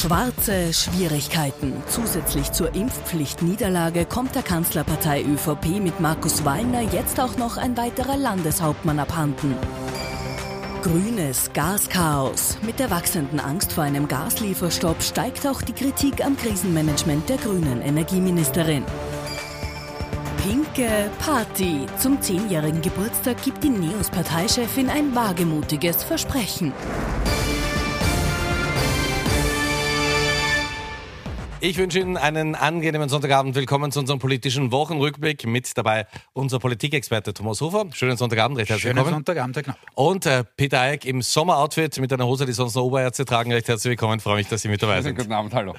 Schwarze Schwierigkeiten. Zusätzlich zur Impfpflichtniederlage kommt der Kanzlerpartei ÖVP mit Markus Wallner jetzt auch noch ein weiterer Landeshauptmann abhanden. Grünes Gaschaos. Mit der wachsenden Angst vor einem Gaslieferstopp steigt auch die Kritik am Krisenmanagement der grünen Energieministerin. Pinke Party. Zum zehnjährigen Geburtstag gibt die Neos-Parteichefin ein wagemutiges Versprechen. Ich wünsche Ihnen einen angenehmen Sonntagabend. Willkommen zu unserem politischen Wochenrückblick. Mit dabei unser Politikexperte Thomas Hofer. Schönen Sonntagabend, recht herzlich Schönen willkommen. Sonntagabend, Herr Knapp. Und äh, Peter Eick im Sommeroutfit mit einer Hose, die sonst nur Oberärzte tragen. Recht herzlich willkommen. Freue mich, dass Sie mit dabei sind. Guten Abend, hallo.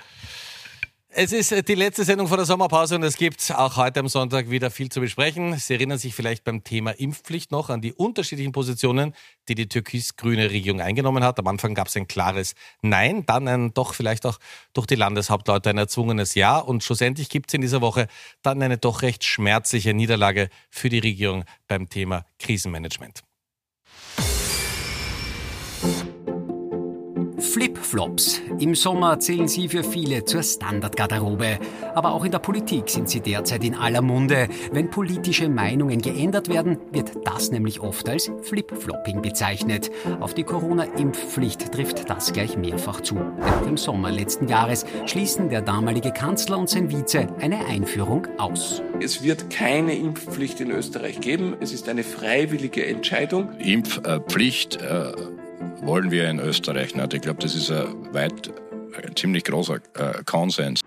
Es ist äh, die letzte Sendung vor der Sommerpause und es gibt auch heute am Sonntag wieder viel zu besprechen. Sie erinnern sich vielleicht beim Thema Impfpflicht noch an die unterschiedlichen Positionen, die die türkis-grüne Regierung eingenommen hat. Am Anfang gab es ein klares Nein, dann ein doch vielleicht auch durch die Landeshauptleute ein erzwungenes Ja und schlussendlich gibt es in dieser Woche dann eine doch recht schmerzliche Niederlage für die Regierung beim Thema Krisenmanagement. Flipflops. Im Sommer zählen sie für viele zur Standardgarderobe. Aber auch in der Politik sind sie derzeit in aller Munde. Wenn politische Meinungen geändert werden, wird das nämlich oft als Flipflopping bezeichnet. Auf die Corona-Impfpflicht trifft das gleich mehrfach zu. Auch im Sommer letzten Jahres schließen der damalige Kanzler und sein Vize eine Einführung aus. Es wird keine Impfpflicht in Österreich geben. Es ist eine freiwillige Entscheidung. Impfpflicht äh, wollen wir in Österreich nicht. Ich glaube, das ist ein weit, ein ziemlich großer äh, Konsens.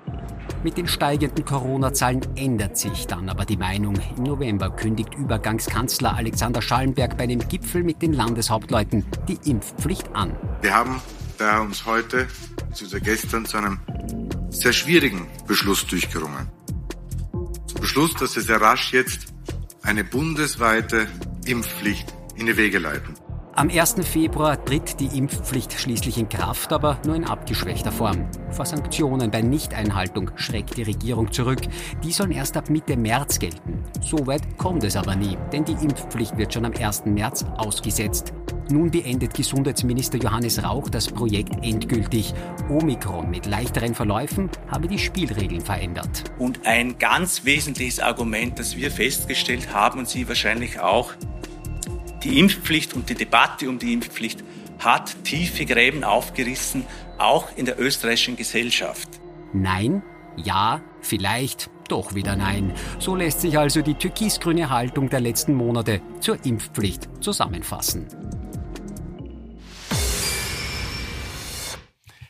Mit den steigenden Corona-Zahlen ändert sich dann aber die Meinung. Im November kündigt Übergangskanzler Alexander Schallenberg bei einem Gipfel mit den Landeshauptleuten die Impfpflicht an. Wir haben daher uns heute, beziehungsweise gestern, zu einem sehr schwierigen Beschluss durchgerungen. Zum Beschluss, dass wir sehr rasch jetzt eine bundesweite Impfpflicht in die Wege leiten. Am 1. Februar tritt die Impfpflicht schließlich in Kraft, aber nur in abgeschwächter Form. Vor Sanktionen bei Nichteinhaltung schreckt die Regierung zurück. Die sollen erst ab Mitte März gelten. So weit kommt es aber nie, denn die Impfpflicht wird schon am 1. März ausgesetzt. Nun beendet Gesundheitsminister Johannes Rauch das Projekt endgültig. Omikron mit leichteren Verläufen habe die Spielregeln verändert. Und ein ganz wesentliches Argument, das wir festgestellt haben und Sie wahrscheinlich auch, die Impfpflicht und die Debatte um die Impfpflicht hat tiefe Gräben aufgerissen, auch in der österreichischen Gesellschaft. Nein, ja, vielleicht, doch wieder nein. So lässt sich also die türkisgrüne Haltung der letzten Monate zur Impfpflicht zusammenfassen.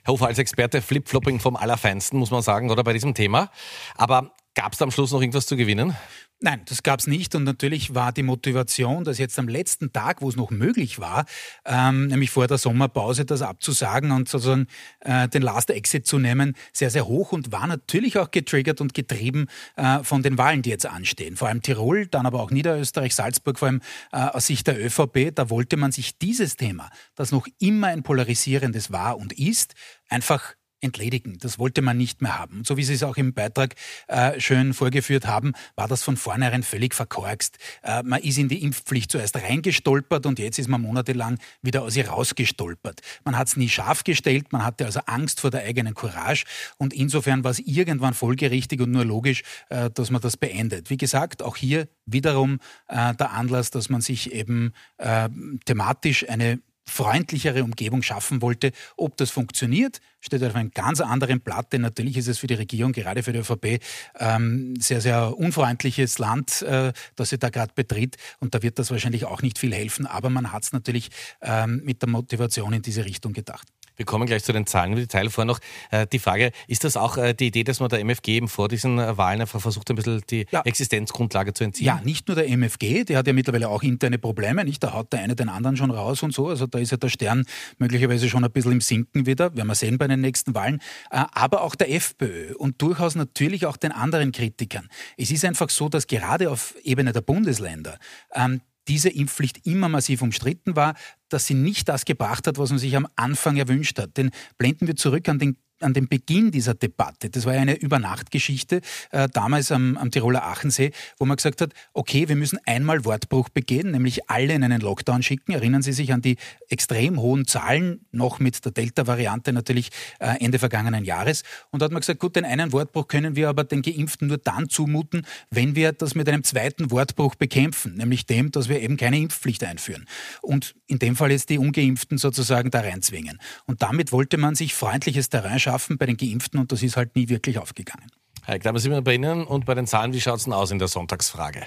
Herr Hofer, als Experte Flip-Flopping vom Allerfeinsten, muss man sagen, oder bei diesem Thema. Aber gab es am Schluss noch irgendwas zu gewinnen? Nein, das gab es nicht. Und natürlich war die Motivation, dass jetzt am letzten Tag, wo es noch möglich war, ähm, nämlich vor der Sommerpause, das abzusagen und sozusagen äh, den Last Exit zu nehmen, sehr, sehr hoch und war natürlich auch getriggert und getrieben äh, von den Wahlen, die jetzt anstehen. Vor allem Tirol, dann aber auch Niederösterreich, Salzburg, vor allem äh, aus Sicht der ÖVP. Da wollte man sich dieses Thema, das noch immer ein polarisierendes war und ist, einfach entledigen. Das wollte man nicht mehr haben. Und so wie Sie es auch im Beitrag äh, schön vorgeführt haben, war das von vornherein völlig verkorkst. Äh, man ist in die Impfpflicht zuerst reingestolpert und jetzt ist man monatelang wieder aus ihr rausgestolpert. Man hat es nie scharf gestellt, man hatte also Angst vor der eigenen Courage und insofern war es irgendwann folgerichtig und nur logisch, äh, dass man das beendet. Wie gesagt, auch hier wiederum äh, der Anlass, dass man sich eben äh, thematisch eine freundlichere Umgebung schaffen wollte. Ob das funktioniert, steht auf einem ganz anderen Blatt, denn natürlich ist es für die Regierung, gerade für die ÖVP, ähm, sehr, sehr unfreundliches Land, äh, das sie da gerade betritt und da wird das wahrscheinlich auch nicht viel helfen, aber man hat es natürlich ähm, mit der Motivation in diese Richtung gedacht. Wir kommen gleich zu den Zahlen im Detail. Vorher noch äh, die Frage, ist das auch äh, die Idee, dass man der MFG eben vor diesen äh, Wahlen einfach versucht, ein bisschen die ja. Existenzgrundlage zu entziehen? Ja, nicht nur der MFG, der hat ja mittlerweile auch interne Probleme, nicht? Da haut der eine den anderen schon raus und so. Also da ist ja der Stern möglicherweise schon ein bisschen im Sinken wieder, werden wir sehen bei den nächsten Wahlen. Aber auch der FPÖ und durchaus natürlich auch den anderen Kritikern. Es ist einfach so, dass gerade auf Ebene der Bundesländer ähm, diese Impfpflicht immer massiv umstritten war, dass sie nicht das gebracht hat, was man sich am Anfang erwünscht hat. Denn blenden wir zurück an den an den Beginn dieser Debatte, das war ja eine Übernachtgeschichte, äh, damals am, am Tiroler Achensee, wo man gesagt hat, okay, wir müssen einmal Wortbruch begehen, nämlich alle in einen Lockdown schicken. Erinnern Sie sich an die extrem hohen Zahlen, noch mit der Delta-Variante natürlich äh, Ende vergangenen Jahres. Und da hat man gesagt, gut, den einen Wortbruch können wir aber den Geimpften nur dann zumuten, wenn wir das mit einem zweiten Wortbruch bekämpfen, nämlich dem, dass wir eben keine Impfpflicht einführen. Und in dem Fall jetzt die Ungeimpften sozusagen da reinzwingen. Und damit wollte man sich freundliches Terrain schaffen bei den Geimpften und das ist halt nie wirklich aufgegangen. Herr Klammer, sind wir bei Ihnen und bei den Zahlen, wie schaut es denn aus in der Sonntagsfrage?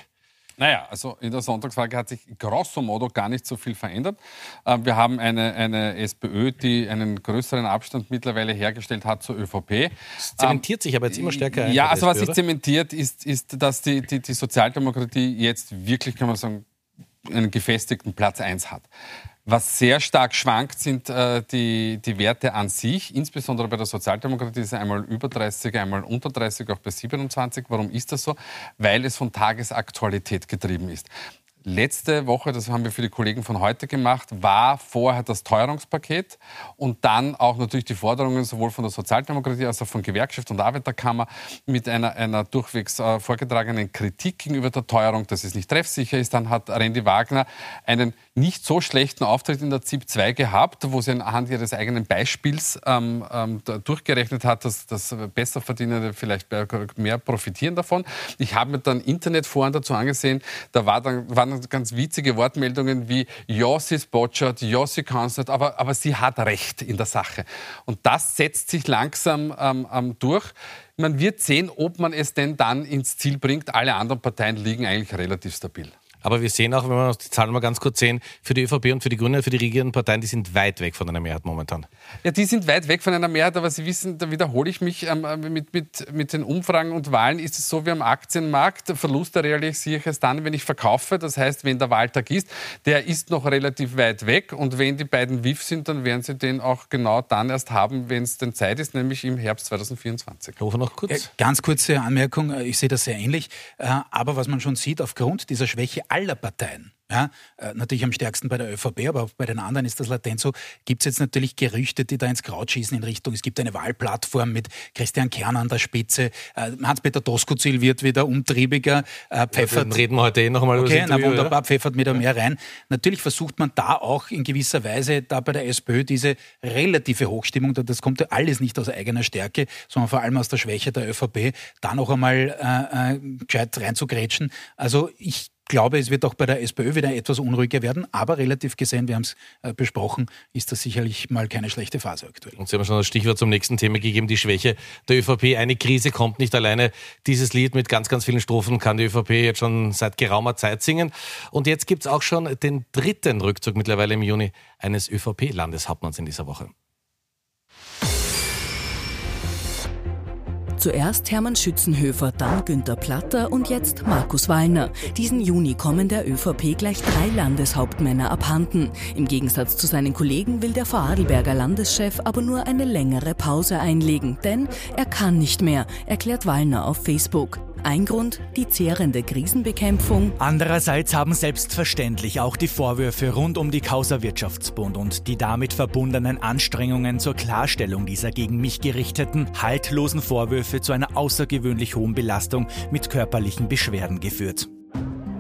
Naja, also in der Sonntagsfrage hat sich grosso modo gar nicht so viel verändert. Äh, wir haben eine, eine SPÖ, die einen größeren Abstand mittlerweile hergestellt hat zur ÖVP. Es zementiert sich aber jetzt immer stärker. Ja, also was sich zementiert, ist, ist dass die, die, die Sozialdemokratie jetzt wirklich, kann man sagen, einen gefestigten Platz 1 hat. Was sehr stark schwankt, sind äh, die, die Werte an sich. Insbesondere bei der Sozialdemokratie ist einmal über 30, einmal unter 30, auch bei 27. Warum ist das so? Weil es von Tagesaktualität getrieben ist. Letzte Woche, das haben wir für die Kollegen von heute gemacht, war vorher das Teuerungspaket und dann auch natürlich die Forderungen sowohl von der Sozialdemokratie als auch von Gewerkschaft und Arbeiterkammer mit einer, einer durchwegs äh, vorgetragenen Kritik gegenüber der Teuerung, dass es nicht treffsicher ist. Dann hat Randy Wagner einen nicht so schlechten Auftritt in der ZIP 2 gehabt, wo sie anhand ihres eigenen Beispiels ähm, ähm, durchgerechnet hat, dass, dass Besserverdienende vielleicht mehr profitieren davon. Ich habe mir dann Internetforen dazu angesehen, da war dann, waren ganz witzige Wortmeldungen wie, ist botschert, sie kann es nicht, aber, aber sie hat Recht in der Sache. Und das setzt sich langsam ähm, ähm, durch. Man wird sehen, ob man es denn dann ins Ziel bringt. Alle anderen Parteien liegen eigentlich relativ stabil. Aber wir sehen auch, wenn wir die Zahlen mal ganz kurz sehen, für die ÖVP und für die Grünen, für die regierenden Parteien, die sind weit weg von einer Mehrheit momentan. Ja, die sind weit weg von einer Mehrheit, aber Sie wissen, da wiederhole ich mich, ähm, mit, mit, mit den Umfragen und Wahlen ist es so wie am Aktienmarkt. Verluste realisiere ich erst dann, wenn ich verkaufe. Das heißt, wenn der Wahltag ist, der ist noch relativ weit weg und wenn die beiden WIF sind, dann werden Sie den auch genau dann erst haben, wenn es denn Zeit ist, nämlich im Herbst 2024. Hofer noch kurz. Ganz kurze Anmerkung, ich sehe das sehr ähnlich. Äh, aber was man schon sieht, aufgrund dieser Schwäche aller Parteien ja, äh, natürlich am stärksten bei der ÖVP, aber auch bei den anderen ist das latent so. Gibt es jetzt natürlich Gerüchte, die da ins Kraut schießen in Richtung, es gibt eine Wahlplattform mit Christian Kern an der Spitze, äh, Hans-Peter Doskozil wird wieder umtriebiger, äh, Pfeffert... Ja, reden wir heute eh nochmal okay, über das na, wunderbar? Pfeffert wieder mehr rein. Natürlich versucht man da auch in gewisser Weise da bei der SPÖ diese relative Hochstimmung, das kommt ja alles nicht aus eigener Stärke, sondern vor allem aus der Schwäche der ÖVP, da noch einmal äh, äh, gescheit reinzugrätschen. Also ich glaube, es wird auch bei der SPÖ wieder etwas unruhiger werden, aber relativ gesehen, wir haben es äh, besprochen, ist das sicherlich mal keine schlechte Phase aktuell. Und Sie haben schon das Stichwort zum nächsten Thema gegeben, die Schwäche der ÖVP. Eine Krise kommt nicht alleine. Dieses Lied mit ganz, ganz vielen Strophen kann die ÖVP jetzt schon seit geraumer Zeit singen. Und jetzt gibt es auch schon den dritten Rückzug mittlerweile im Juni eines ÖVP-Landeshauptmanns in dieser Woche. Zuerst Hermann Schützenhöfer, dann Günter Platter und jetzt Markus Wallner. Diesen Juni kommen der ÖVP gleich drei Landeshauptmänner abhanden. Im Gegensatz zu seinen Kollegen will der Vorarlberger Landeschef aber nur eine längere Pause einlegen, denn er kann nicht mehr, erklärt Wallner auf Facebook. Ein Grund die zehrende Krisenbekämpfung. Andererseits haben selbstverständlich auch die Vorwürfe rund um die Causa Wirtschaftsbund und die damit verbundenen Anstrengungen zur Klarstellung dieser gegen mich gerichteten, haltlosen Vorwürfe zu einer außergewöhnlich hohen Belastung mit körperlichen Beschwerden geführt.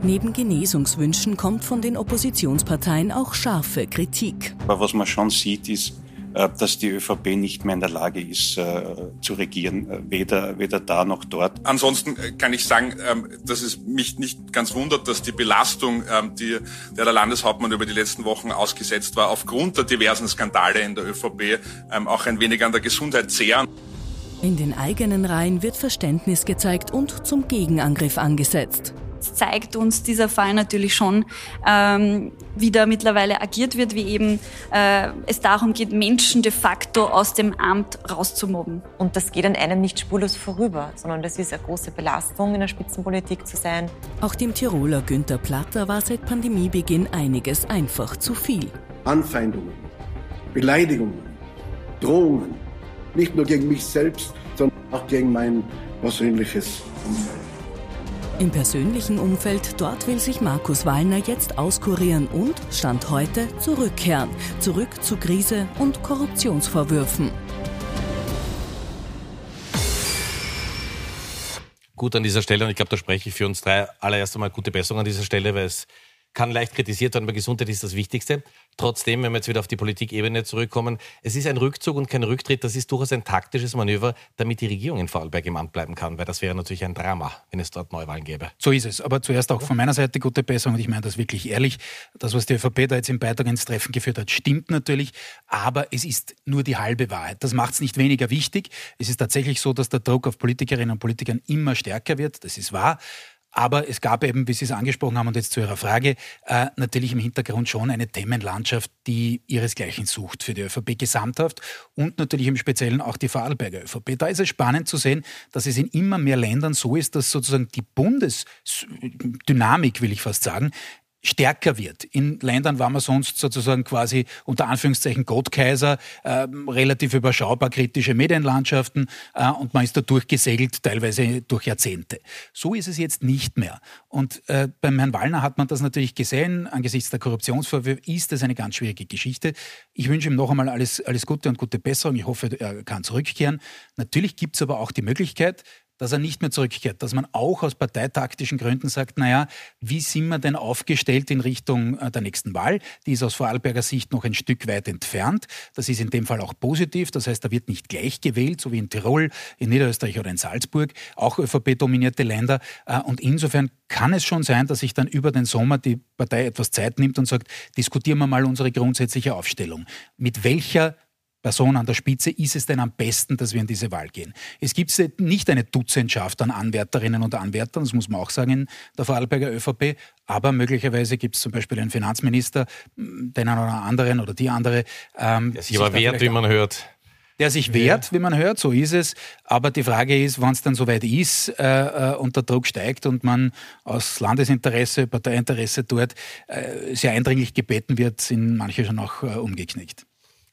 Neben Genesungswünschen kommt von den Oppositionsparteien auch scharfe Kritik. Aber was man schon sieht, ist, dass die ÖVP nicht mehr in der Lage ist äh, zu regieren, äh, weder, weder da noch dort. Ansonsten kann ich sagen, ähm, dass es mich nicht ganz wundert, dass die Belastung, ähm, die der Landeshauptmann über die letzten Wochen ausgesetzt war, aufgrund der diversen Skandale in der ÖVP ähm, auch ein wenig an der Gesundheit zehren. In den eigenen Reihen wird Verständnis gezeigt und zum Gegenangriff angesetzt zeigt uns dieser Fall natürlich schon, ähm, wie da mittlerweile agiert wird, wie eben äh, es darum geht, Menschen de facto aus dem Amt rauszumobben. Und das geht an einem nicht spurlos vorüber, sondern das ist eine große Belastung, in der Spitzenpolitik zu sein. Auch dem Tiroler Günther Platter war seit Pandemiebeginn einiges einfach zu viel. Anfeindungen, Beleidigungen, Drohungen, nicht nur gegen mich selbst, sondern auch gegen mein persönliches Umfeld. Im persönlichen Umfeld dort will sich Markus Wallner jetzt auskurieren und, Stand heute, zurückkehren. Zurück zu Krise und Korruptionsvorwürfen. Gut an dieser Stelle, und ich glaube, da spreche ich für uns drei allererst einmal gute Besserung an dieser Stelle, weil es kann leicht kritisiert werden, aber Gesundheit ist das Wichtigste. Trotzdem, wenn wir jetzt wieder auf die Politikebene zurückkommen, es ist ein Rückzug und kein Rücktritt. Das ist durchaus ein taktisches Manöver, damit die Regierung in Vorarlberg im Amt bleiben kann, weil das wäre natürlich ein Drama, wenn es dort Neuwahlen gäbe. So ist es. Aber zuerst auch von meiner Seite gute Besserung und ich meine das wirklich ehrlich. Das, was die ÖVP da jetzt im Beitrag ins Treffen geführt hat, stimmt natürlich, aber es ist nur die halbe Wahrheit. Das macht es nicht weniger wichtig. Es ist tatsächlich so, dass der Druck auf Politikerinnen und Politikern immer stärker wird. Das ist wahr. Aber es gab eben, wie Sie es angesprochen haben und jetzt zu Ihrer Frage, äh, natürlich im Hintergrund schon eine Themenlandschaft, die ihresgleichen sucht für die ÖVP gesamthaft und natürlich im Speziellen auch die Vorarlberger ÖVP. Da ist es spannend zu sehen, dass es in immer mehr Ländern so ist, dass sozusagen die Bundesdynamik, will ich fast sagen, stärker wird. In Ländern war man sonst sozusagen quasi unter Anführungszeichen Gottkaiser, äh, relativ überschaubar kritische Medienlandschaften äh, und man ist da durchgesegelt, teilweise durch Jahrzehnte. So ist es jetzt nicht mehr. Und äh, beim Herrn Wallner hat man das natürlich gesehen. Angesichts der Korruptionsvorwürfe ist das eine ganz schwierige Geschichte. Ich wünsche ihm noch einmal alles, alles Gute und gute Besserung. Ich hoffe, er kann zurückkehren. Natürlich gibt es aber auch die Möglichkeit, dass er nicht mehr zurückkehrt, dass man auch aus parteitaktischen Gründen sagt, naja, wie sind wir denn aufgestellt in Richtung äh, der nächsten Wahl? Die ist aus Vorarlberger Sicht noch ein Stück weit entfernt. Das ist in dem Fall auch positiv. Das heißt, da wird nicht gleich gewählt, so wie in Tirol, in Niederösterreich oder in Salzburg, auch ÖVP-dominierte Länder. Äh, und insofern kann es schon sein, dass sich dann über den Sommer die Partei etwas Zeit nimmt und sagt, diskutieren wir mal unsere grundsätzliche Aufstellung. Mit welcher Person an der Spitze ist es denn am besten, dass wir in diese Wahl gehen? Es gibt nicht eine Dutzendschaft an Anwärterinnen und Anwärtern, das muss man auch sagen in der Vorarlberger ÖVP, aber möglicherweise gibt es zum Beispiel einen Finanzminister, den einen oder anderen oder die andere. Ähm, der sich aber wehrt, wie man hört der sich wehrt, wie man hört, so ist es. Aber die Frage ist, wann es dann soweit ist äh, äh, und der Druck steigt und man aus Landesinteresse, Parteiinteresse dort äh, sehr eindringlich gebeten wird, sind manche schon auch äh, umgeknickt.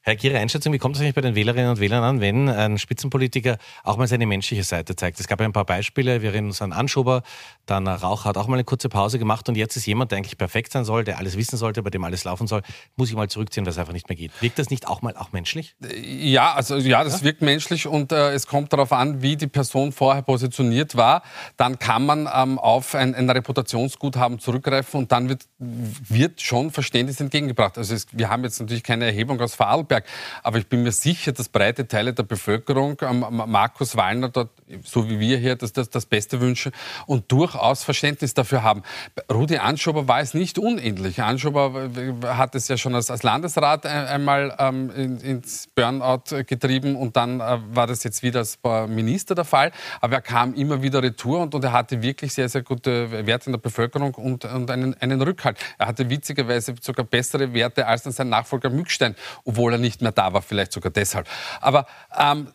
Herr Ihre Einschätzung, wie kommt es eigentlich bei den Wählerinnen und Wählern an, wenn ein Spitzenpolitiker auch mal seine menschliche Seite zeigt? Es gab ein paar Beispiele, wir erinnern uns an Anschober, dann Rauch hat auch mal eine kurze Pause gemacht und jetzt ist jemand, der eigentlich perfekt sein soll, der alles wissen sollte, bei dem alles laufen soll, muss ich mal zurückziehen, weil es einfach nicht mehr geht. Wirkt das nicht auch mal auch menschlich? Ja, also ja, das ja? wirkt menschlich und äh, es kommt darauf an, wie die Person vorher positioniert war. Dann kann man ähm, auf ein, ein Reputationsguthaben zurückgreifen und dann wird, wird schon Verständnis entgegengebracht. Also es, wir haben jetzt natürlich keine Erhebung aus Vorarlberg, Vorarlberg. Aber ich bin mir sicher, dass breite Teile der Bevölkerung ähm, Markus Wallner dort, so wie wir hier, das, das, das Beste wünschen und durchaus Verständnis dafür haben. Rudi Anschober war es nicht unähnlich. Anschober hat es ja schon als, als Landesrat einmal ähm, in, ins Burnout getrieben und dann äh, war das jetzt wieder als Minister der Fall. Aber er kam immer wieder retour und, und er hatte wirklich sehr, sehr gute Werte in der Bevölkerung und, und einen, einen Rückhalt. Er hatte witzigerweise sogar bessere Werte als sein Nachfolger Mückstein, obwohl er nicht mehr da war, vielleicht sogar deshalb. Aber ähm,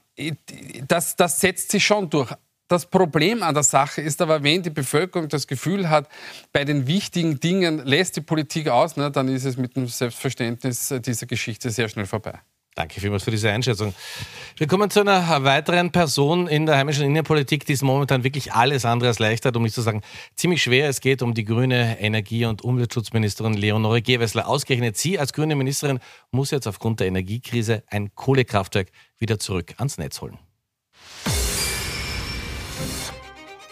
das, das setzt sich schon durch. Das Problem an der Sache ist aber, wenn die Bevölkerung das Gefühl hat, bei den wichtigen Dingen lässt die Politik aus, ne, dann ist es mit dem Selbstverständnis dieser Geschichte sehr schnell vorbei. Danke vielmals für diese Einschätzung. Wir kommen zu einer weiteren Person in der heimischen Innenpolitik, die es momentan wirklich alles andere als leicht hat, um nicht zu sagen ziemlich schwer. Es geht um die grüne Energie- und Umweltschutzministerin Leonore Gewessler. Ausgerechnet sie als grüne Ministerin muss jetzt aufgrund der Energiekrise ein Kohlekraftwerk wieder zurück ans Netz holen.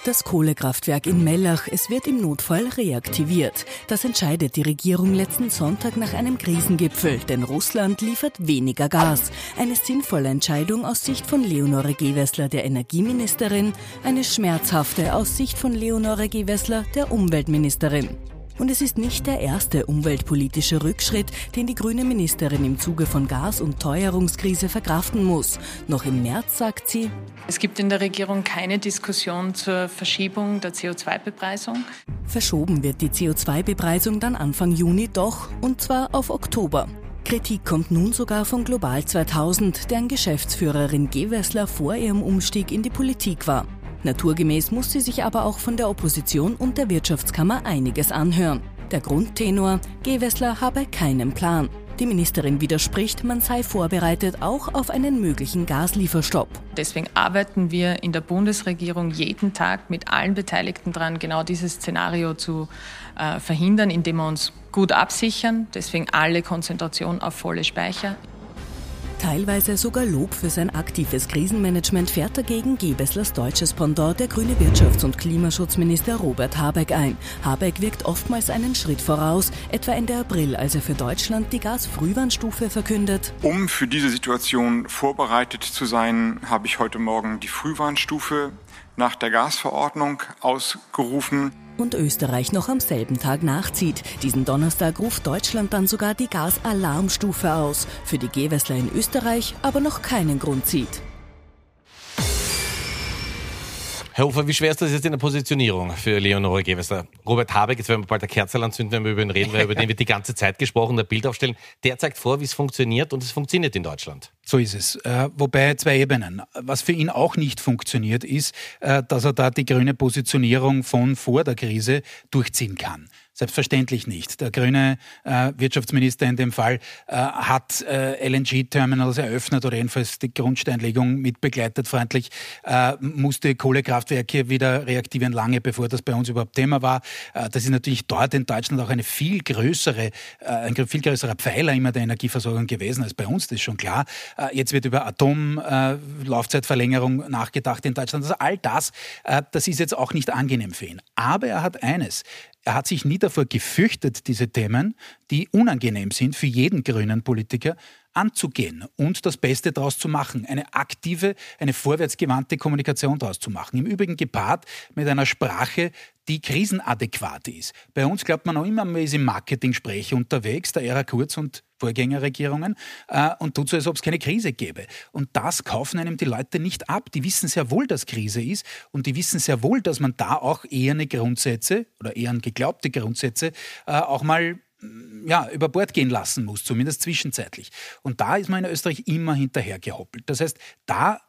Das Kohlekraftwerk in Mellach, es wird im Notfall reaktiviert. Das entscheidet die Regierung letzten Sonntag nach einem Krisengipfel, denn Russland liefert weniger Gas. Eine sinnvolle Entscheidung aus Sicht von Leonore Gewessler, der Energieministerin, eine schmerzhafte aus Sicht von Leonore Gewessler, der Umweltministerin. Und es ist nicht der erste umweltpolitische Rückschritt, den die grüne Ministerin im Zuge von Gas- und Teuerungskrise verkraften muss. Noch im März sagt sie, es gibt in der Regierung keine Diskussion zur Verschiebung der CO2-Bepreisung. Verschoben wird die CO2-Bepreisung dann Anfang Juni doch, und zwar auf Oktober. Kritik kommt nun sogar von Global 2000, deren Geschäftsführerin Gewessler vor ihrem Umstieg in die Politik war. Naturgemäß muss sie sich aber auch von der Opposition und der Wirtschaftskammer einiges anhören. Der Grundtenor, Gewessler habe keinen Plan. Die Ministerin widerspricht, man sei vorbereitet auch auf einen möglichen Gaslieferstopp. Deswegen arbeiten wir in der Bundesregierung jeden Tag mit allen Beteiligten dran, genau dieses Szenario zu äh, verhindern, indem wir uns gut absichern. Deswegen alle Konzentration auf volle Speicher. Teilweise sogar Lob für sein aktives Krisenmanagement fährt dagegen Gebeslers deutsches Pendant, der grüne Wirtschafts- und Klimaschutzminister Robert Habeck ein. Habeck wirkt oftmals einen Schritt voraus, etwa Ende April, als er für Deutschland die Gasfrühwarnstufe verkündet. Um für diese Situation vorbereitet zu sein, habe ich heute Morgen die Frühwarnstufe nach der Gasverordnung ausgerufen. Und Österreich noch am selben Tag nachzieht. Diesen Donnerstag ruft Deutschland dann sogar die Gasalarmstufe aus. Für die Gewessler in Österreich aber noch keinen Grund zieht. Herr Hofer, wie schwer ist das jetzt in der Positionierung für Leonore Gewessler? Robert Habeck, jetzt werden wir bald der Kerzel anzünden, wenn wir über ihn reden, weil über den wird die ganze Zeit gesprochen, der Bild aufstellen. Der zeigt vor, wie es funktioniert und es funktioniert in Deutschland. So ist es. Äh, wobei zwei Ebenen. Was für ihn auch nicht funktioniert, ist, äh, dass er da die grüne Positionierung von vor der Krise durchziehen kann. Selbstverständlich nicht. Der grüne äh, Wirtschaftsminister in dem Fall äh, hat äh, LNG-Terminals eröffnet oder jedenfalls die Grundsteinlegung mitbegleitet freundlich, äh, musste Kohlekraftwerke wieder reaktivieren, lange bevor das bei uns überhaupt Thema war. Äh, das ist natürlich dort in Deutschland auch eine viel größere, äh, ein viel größerer Pfeiler immer der Energieversorgung gewesen als bei uns, das ist schon klar. Jetzt wird über Atom-Laufzeitverlängerung nachgedacht in Deutschland. Also all das, das ist jetzt auch nicht angenehm für ihn. Aber er hat eines. Er hat sich nie davor gefürchtet, diese Themen, die unangenehm sind für jeden grünen Politiker, anzugehen und das Beste daraus zu machen, eine aktive, eine vorwärtsgewandte Kommunikation daraus zu machen. Im Übrigen gepaart mit einer Sprache, die krisenadäquat ist. Bei uns glaubt man auch immer, man ist im Marketing-Sprech unterwegs, der Ära Kurz und Vorgängerregierungen, äh, und tut so, als ob es keine Krise gäbe. Und das kaufen einem die Leute nicht ab. Die wissen sehr wohl, dass Krise ist und die wissen sehr wohl, dass man da auch eher eine Grundsätze oder eher geglaubte Grundsätze äh, auch mal ja, über Bord gehen lassen muss, zumindest zwischenzeitlich. Und da ist man in Österreich immer hinterhergehoppelt. Das heißt, da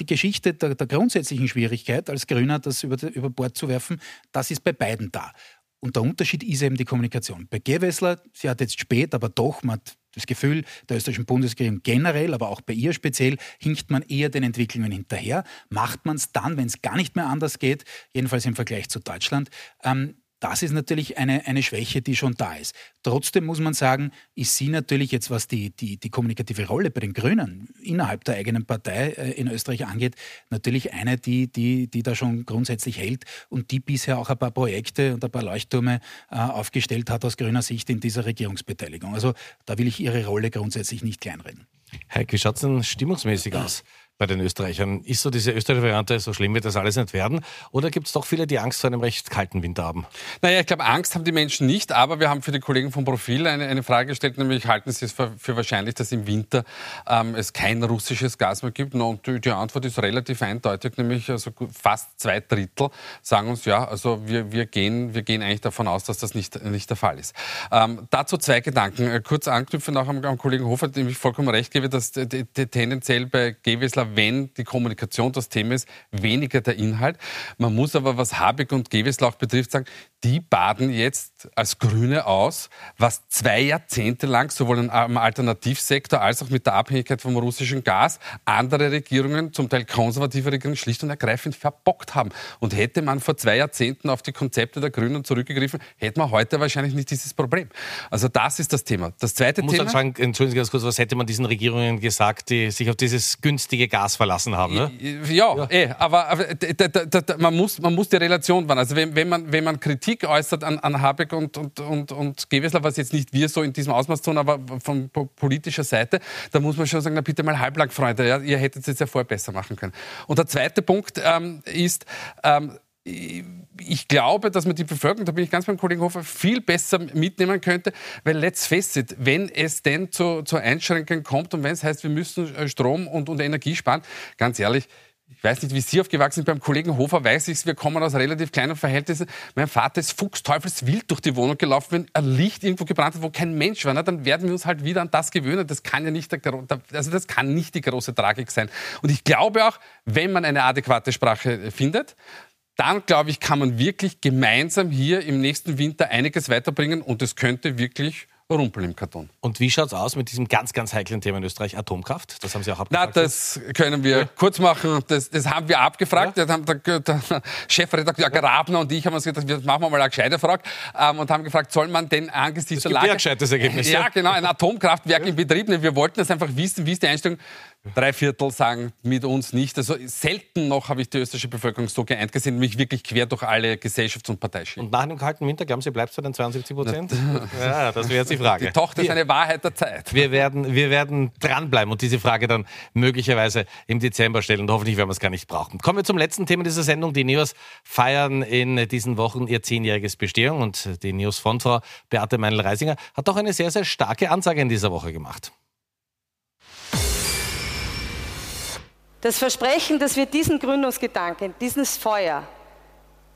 die Geschichte der, der grundsätzlichen Schwierigkeit, als Grüner das über, über Bord zu werfen, das ist bei beiden da. Und der Unterschied ist eben die Kommunikation. Bei Gewessler, sie hat jetzt spät, aber doch, man hat das Gefühl, der österreichischen Bundesregierung generell, aber auch bei ihr speziell, hinkt man eher den Entwicklungen hinterher. Macht man es dann, wenn es gar nicht mehr anders geht, jedenfalls im Vergleich zu Deutschland, ähm, das ist natürlich eine, eine Schwäche, die schon da ist. Trotzdem muss man sagen, ist sie natürlich jetzt, was die, die, die kommunikative Rolle bei den Grünen innerhalb der eigenen Partei äh, in Österreich angeht, natürlich eine, die, die, die da schon grundsätzlich hält und die bisher auch ein paar Projekte und ein paar Leuchttürme äh, aufgestellt hat aus grüner Sicht in dieser Regierungsbeteiligung. Also da will ich ihre Rolle grundsätzlich nicht kleinreden. Heike, wie schaut es denn stimmungsmäßig aus? Bei den Österreichern. Ist so diese österreichische Variante, so schlimm wird das alles nicht werden? Oder gibt es doch viele, die Angst vor einem recht kalten Winter haben? Naja, ich glaube, Angst haben die Menschen nicht, aber wir haben für die Kollegen vom Profil eine, eine Frage gestellt, nämlich halten sie es für, für wahrscheinlich, dass im Winter ähm, es kein russisches Gas mehr gibt? Und die, die, Antwort ist relativ eindeutig, nämlich also fast zwei Drittel sagen uns ja, also wir, wir, gehen, wir gehen eigentlich davon aus, dass das nicht, nicht der Fall ist. Ähm, dazu zwei Gedanken. Äh, kurz anknüpfen auch am, am Kollegen Hofer, dem ich vollkommen recht gebe, dass die, die, tendenziell bei Gewessler wenn die Kommunikation das Thema ist, weniger der Inhalt. Man muss aber, was Habeck und Gewessler auch betrifft, sagen, die baden jetzt als Grüne aus, was zwei Jahrzehnte lang sowohl im Alternativsektor als auch mit der Abhängigkeit vom russischen Gas andere Regierungen, zum Teil konservative Regierungen, schlicht und ergreifend verbockt haben. Und hätte man vor zwei Jahrzehnten auf die Konzepte der Grünen zurückgegriffen, hätte man heute wahrscheinlich nicht dieses Problem. Also das ist das Thema. Das zweite ich muss Thema. Fragen, entschuldigen Sie ganz kurz, was hätte man diesen Regierungen gesagt, die sich auf dieses günstige Gas verlassen haben? Ne? Ja, ja. Eh, aber, aber da, da, da, man, muss, man muss die Relation wahren. Also wenn, wenn, man, wenn man Kritik äußert an, an Habeck und, und, und, und Gewessler, was jetzt nicht wir so in diesem Ausmaß tun, aber von politischer Seite, da muss man schon sagen, na bitte mal halblang, Freunde, ja, ihr hättet es jetzt ja vorher besser machen können. Und der zweite Punkt ähm, ist, ähm, ich glaube, dass man die Bevölkerung, da bin ich ganz beim Kollegen Hofer, viel besser mitnehmen könnte, weil let's face it, wenn es denn zu, zu Einschränkungen kommt und wenn es heißt, wir müssen äh, Strom und, und Energie sparen, ganz ehrlich, ich weiß nicht, wie Sie aufgewachsen sind. Beim Kollegen Hofer weiß ich es, wir kommen aus relativ kleinen Verhältnissen. Mein Vater ist fuchsteufelswild durch die Wohnung gelaufen. Wenn ein Licht irgendwo gebrannt hat, wo kein Mensch war, na, dann werden wir uns halt wieder an das gewöhnen. Das kann ja nicht, also das kann nicht die große Tragik sein. Und ich glaube auch, wenn man eine adäquate Sprache findet, dann glaube ich, kann man wirklich gemeinsam hier im nächsten Winter einiges weiterbringen und es könnte wirklich Rumpel im Karton. Und wie schaut es aus mit diesem ganz, ganz heiklen Thema in Österreich, Atomkraft? Das haben Sie auch abgefragt. Na, das können wir ja. kurz machen. Das, das haben wir abgefragt. Ja. Der, der, Chefredakteur Grabner und ich haben uns gedacht, wir machen wir mal eine gescheite Frage ähm, und haben gefragt, soll man denn angesichts der Lage... ein gescheites Ergebnis. Ja, genau, ein Atomkraftwerk ja. in Betrieb nehmen. Wir wollten das einfach wissen, wie ist die Einstellung Drei Viertel sagen mit uns nicht. Also selten noch habe ich die österreichische Bevölkerung so geeint gesehen, mich wirklich quer durch alle Gesellschafts- und Parteischienen. Und nach dem kalten Winter, glauben Sie, bleibt es bei den 72 Prozent? ja, das wäre jetzt die Frage. Die Tochter ist eine Wahrheit der Zeit. Wir werden, wir werden dranbleiben und diese Frage dann möglicherweise im Dezember stellen und hoffentlich werden wir es gar nicht brauchen. Kommen wir zum letzten Thema dieser Sendung. Die NEOS feiern in diesen Wochen ihr zehnjähriges Bestehung und die NEOS-Frontfrau Beate Meinl-Reisinger hat doch eine sehr, sehr starke Ansage in dieser Woche gemacht. Das Versprechen, dass wir diesen Gründungsgedanken, dieses Feuer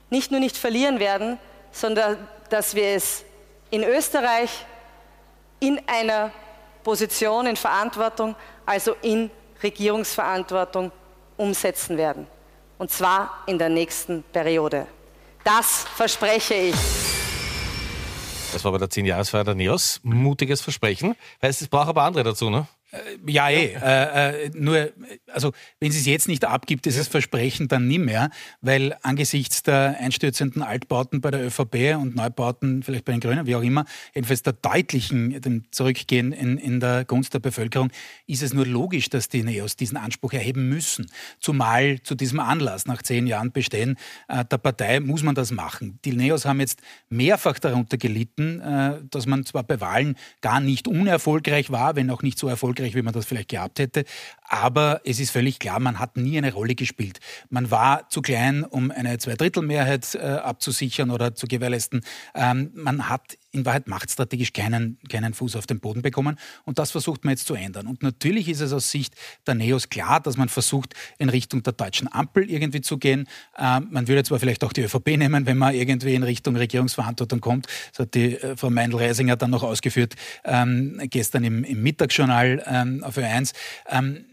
nicht nur nicht verlieren werden, sondern dass wir es in Österreich in einer Position, in Verantwortung, also in Regierungsverantwortung umsetzen werden. Und zwar in der nächsten Periode. Das verspreche ich. Das war bei der 10-Jahresfeier der NEOS. Mutiges Versprechen. Heißt, es braucht aber andere dazu, ne? Äh, ja, eh. Äh, äh, nur, also wenn sie es jetzt nicht abgibt, ist es Versprechen dann nie mehr, weil angesichts der einstürzenden Altbauten bei der ÖVP und Neubauten vielleicht bei den Grünen, wie auch immer, jedenfalls der deutlichen dem Zurückgehen in, in der Gunst der Bevölkerung, ist es nur logisch, dass die Neos diesen Anspruch erheben müssen. Zumal zu diesem Anlass nach zehn Jahren Bestehen äh, der Partei muss man das machen. Die Neos haben jetzt mehrfach darunter gelitten, äh, dass man zwar bei Wahlen gar nicht unerfolgreich war, wenn auch nicht so erfolgreich erfolgreich, wie man das vielleicht gehabt hätte. Aber es ist völlig klar, man hat nie eine Rolle gespielt. Man war zu klein, um eine Zweidrittelmehrheit äh, abzusichern oder zu gewährleisten. Ähm, man hat in Wahrheit machtstrategisch keinen, keinen Fuß auf den Boden bekommen. Und das versucht man jetzt zu ändern. Und natürlich ist es aus Sicht der Neos klar, dass man versucht, in Richtung der deutschen Ampel irgendwie zu gehen. Ähm, man würde zwar vielleicht auch die ÖVP nehmen, wenn man irgendwie in Richtung Regierungsverantwortung kommt. Das hat die äh, Frau Meindl-Reisinger dann noch ausgeführt, ähm, gestern im, im Mittagsjournal ähm, auf Ö1 ähm,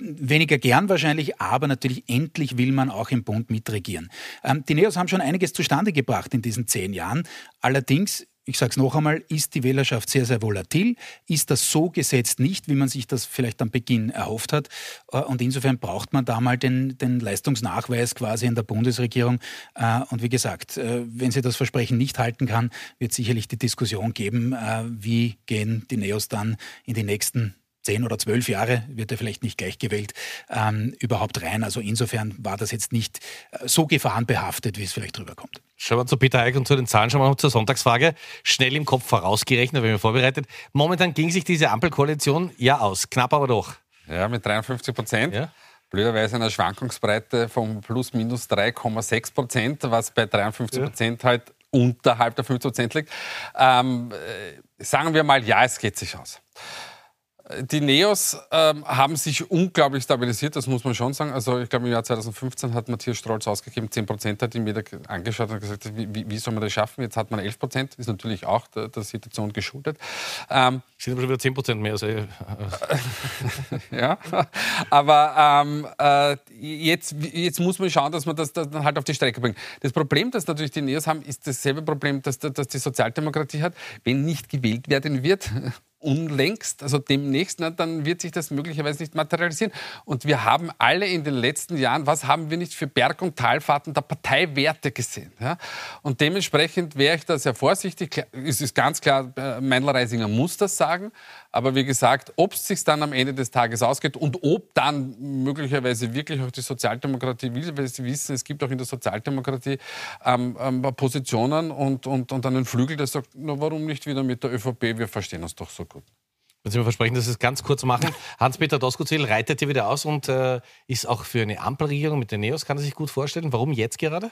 weniger gern wahrscheinlich, aber natürlich endlich will man auch im Bund mitregieren. Ähm, die Neos haben schon einiges zustande gebracht in diesen zehn Jahren. Allerdings ich sage es noch einmal, ist die Wählerschaft sehr, sehr volatil, ist das so gesetzt nicht, wie man sich das vielleicht am Beginn erhofft hat. Äh, und insofern braucht man da mal den, den Leistungsnachweis quasi in der Bundesregierung. Äh, und wie gesagt, äh, wenn sie das Versprechen nicht halten kann, wird sicherlich die Diskussion geben, wie gehen die Neos dann in die nächsten zehn oder zwölf Jahre, wird er vielleicht nicht gleich gewählt, ähm, überhaupt rein. Also insofern war das jetzt nicht äh, so gefahrenbehaftet, wie es vielleicht rüberkommt. Schauen wir zu Peter Eick und zu den Zahlen, schauen wir noch zur Sonntagsfrage. Schnell im Kopf vorausgerechnet, wenn wir vorbereitet. Momentan ging sich diese Ampelkoalition ja aus, knapp aber doch. Ja, mit 53 Prozent. Ja. Blöderweise eine Schwankungsbreite von plus minus 3,6 Prozent, was bei 53 Prozent ja. halt unterhalb der 50 Prozent liegt. Ähm, äh, sagen wir mal, ja, es geht sich aus. Die Neos ähm, haben sich unglaublich stabilisiert, das muss man schon sagen. Also ich glaube, im Jahr 2015 hat Matthias Strolz ausgegeben, 10 Prozent hat ihm jeder angeschaut und gesagt, wie, wie, soll man das schaffen? Jetzt hat man 11 Prozent, ist natürlich auch der, der Situation geschuldet. Ähm, sind aber schon wieder 10 Prozent mehr. Also, äh, ja, aber ähm, äh, jetzt, jetzt muss man schauen, dass man das dann halt auf die Strecke bringt. Das Problem, das natürlich die Neos haben, ist dasselbe Problem, das, das die Sozialdemokratie hat. Wenn nicht gewählt werden wird, unlängst, also demnächst, na, dann wird sich das möglicherweise nicht materialisieren. Und wir haben alle in den letzten Jahren, was haben wir nicht für Berg- und Talfahrten der Parteiwerte gesehen? Ja? Und dementsprechend wäre ich da sehr vorsichtig. Es ist ganz klar, äh, Meinl-Reisinger muss das sagen. Aber wie gesagt, ob es sich dann am Ende des Tages ausgeht und ob dann möglicherweise wirklich auch die Sozialdemokratie will, weil Sie wissen, es gibt auch in der Sozialdemokratie ähm, ähm, Positionen und, und, und einen Flügel, der sagt, na, warum nicht wieder mit der ÖVP, wir verstehen uns doch so gut. Wenn Sie mir versprechen, dass Sie es ganz kurz machen. Hans-Peter Doskozil reitet hier wieder aus und äh, ist auch für eine Ampelregierung mit den Neos, kann er sich gut vorstellen. Warum jetzt gerade?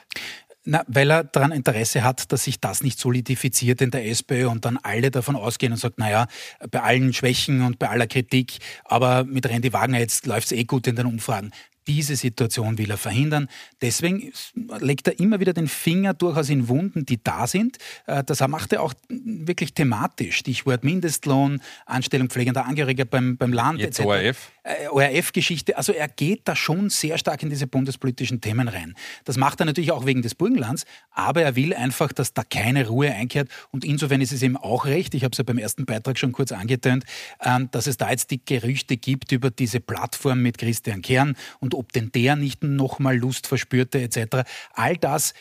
Na, weil er daran Interesse hat, dass sich das nicht solidifiziert in der SPÖ und dann alle davon ausgehen und sagen, naja, bei allen Schwächen und bei aller Kritik, aber mit Randy Wagner jetzt läuft es eh gut in den Umfragen. Diese Situation will er verhindern. Deswegen legt er immer wieder den Finger durchaus in Wunden, die da sind. Äh, das macht er auch wirklich thematisch. Stichwort Mindestlohn, Anstellung pflegender Angehöriger beim, beim Land Jetzt etc. ORF. Äh, ORF-Geschichte. Also er geht da schon sehr stark in diese bundespolitischen Themen rein. Das macht er natürlich auch wegen des Burgenlands, aber er will einfach, dass da keine Ruhe einkehrt. Und insofern ist es ihm auch recht, ich habe es ja beim ersten Beitrag schon kurz angetönt, ähm, dass es da jetzt die Gerüchte gibt über diese Plattform mit Christian Kern und ob denn der nicht nochmal Lust verspürte etc. All das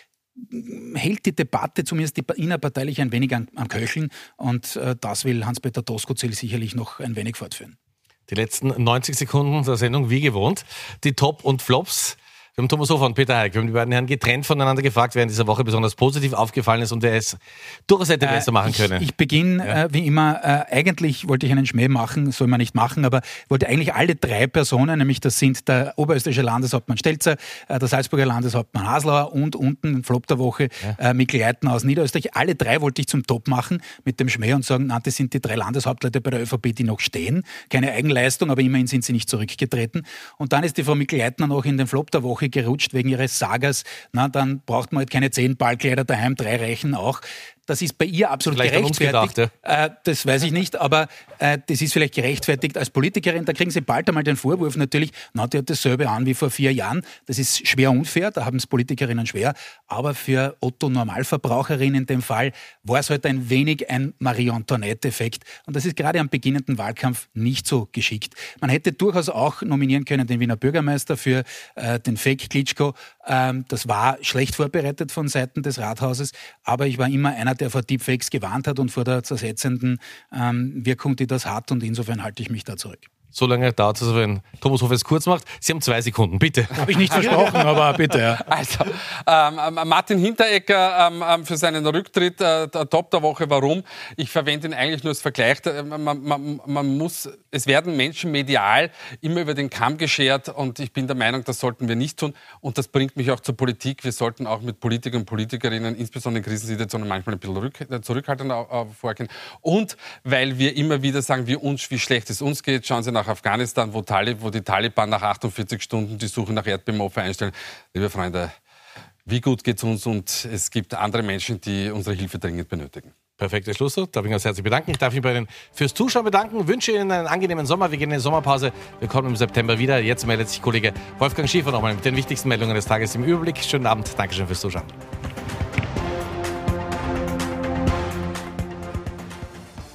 hält die Debatte, zumindest die innerparteilich, ein wenig am, Köcheln. Und äh, das will Hans-Peter Doskozil sicherlich noch ein wenig fortführen. Die letzten 90 Sekunden der Sendung wie gewohnt. Die Top und Flops wir haben Thomas Hofer und Peter Heik, wir haben die beiden Herren getrennt voneinander gefragt, wer in dieser Woche besonders positiv aufgefallen ist und wer es durchaus hätte besser machen können. Ich, ich beginne ja. äh, wie immer, äh, eigentlich wollte ich einen Schmäh machen, soll man nicht machen, aber wollte eigentlich alle drei Personen, nämlich das sind der oberösterreichische Landeshauptmann Stelzer, äh, der Salzburger Landeshauptmann Haslauer und unten im Flop der Woche ja. äh, Mikl Leitner aus Niederösterreich, alle drei wollte ich zum Top machen mit dem Schmäh und sagen, na, das sind die drei Landeshauptleute bei der ÖVP, die noch stehen. Keine Eigenleistung, aber immerhin sind sie nicht zurückgetreten. Und dann ist die Frau Mikl Leitner noch in den Flop der Woche gerutscht wegen ihres Sagas, na, dann braucht man halt keine zehn Ballkleider daheim, drei reichen auch. Das ist bei ihr absolut vielleicht gerechtfertigt. Gedacht, ja. äh, das weiß ich nicht, aber äh, das ist vielleicht gerechtfertigt als Politikerin. Da kriegen Sie bald einmal den Vorwurf natürlich, na, die hat dasselbe an wie vor vier Jahren. Das ist schwer unfair, da haben es Politikerinnen schwer. Aber für Otto Normalverbraucherin in dem Fall war es halt ein wenig ein Marie-Antoinette-Effekt. Und das ist gerade am beginnenden Wahlkampf nicht so geschickt. Man hätte durchaus auch nominieren können den Wiener Bürgermeister für äh, den Fake Klitschko. Ähm, das war schlecht vorbereitet von Seiten des Rathauses, aber ich war immer einer der vor Deepfakes gewarnt hat und vor der zersetzenden ähm, Wirkung, die das hat. Und insofern halte ich mich da zurück. So lange dauert es, wenn Thomas Hofer es kurz macht. Sie haben zwei Sekunden, bitte. Habe ich nicht versprochen, aber bitte. Ja. Also, ähm, ähm, Martin Hinteregger ähm, ähm, für seinen Rücktritt, äh, der Top der Woche. Warum? Ich verwende ihn eigentlich nur als Vergleich. Man, man, man, muss, es werden Menschen medial immer über den Kamm geschert und ich bin der Meinung, das sollten wir nicht tun. Und das bringt mich auch zur Politik. Wir sollten auch mit Politikern und Politikerinnen, insbesondere in Krisensituationen, manchmal ein bisschen rück, äh, zurückhaltender äh, vorgehen. Und weil wir immer wieder sagen, wie, uns, wie schlecht es uns geht, schauen Sie nach Afghanistan, wo, Talib, wo die Taliban nach 48 Stunden die Suche nach Erdbebenopfer einstellen. Liebe Freunde, wie gut geht es uns und es gibt andere Menschen, die unsere Hilfe dringend benötigen. Perfekter Schlusswort. Darf ich ganz herzlich bedanken. Ich darf mich bei Ihnen fürs Zuschauen bedanken. Wünsche Ihnen einen angenehmen Sommer. Wir gehen in die Sommerpause. Wir kommen im September wieder. Jetzt meldet sich Kollege Wolfgang Schiefer nochmal mit den wichtigsten Meldungen des Tages im Überblick. Schönen Abend. Dankeschön fürs Zuschauen.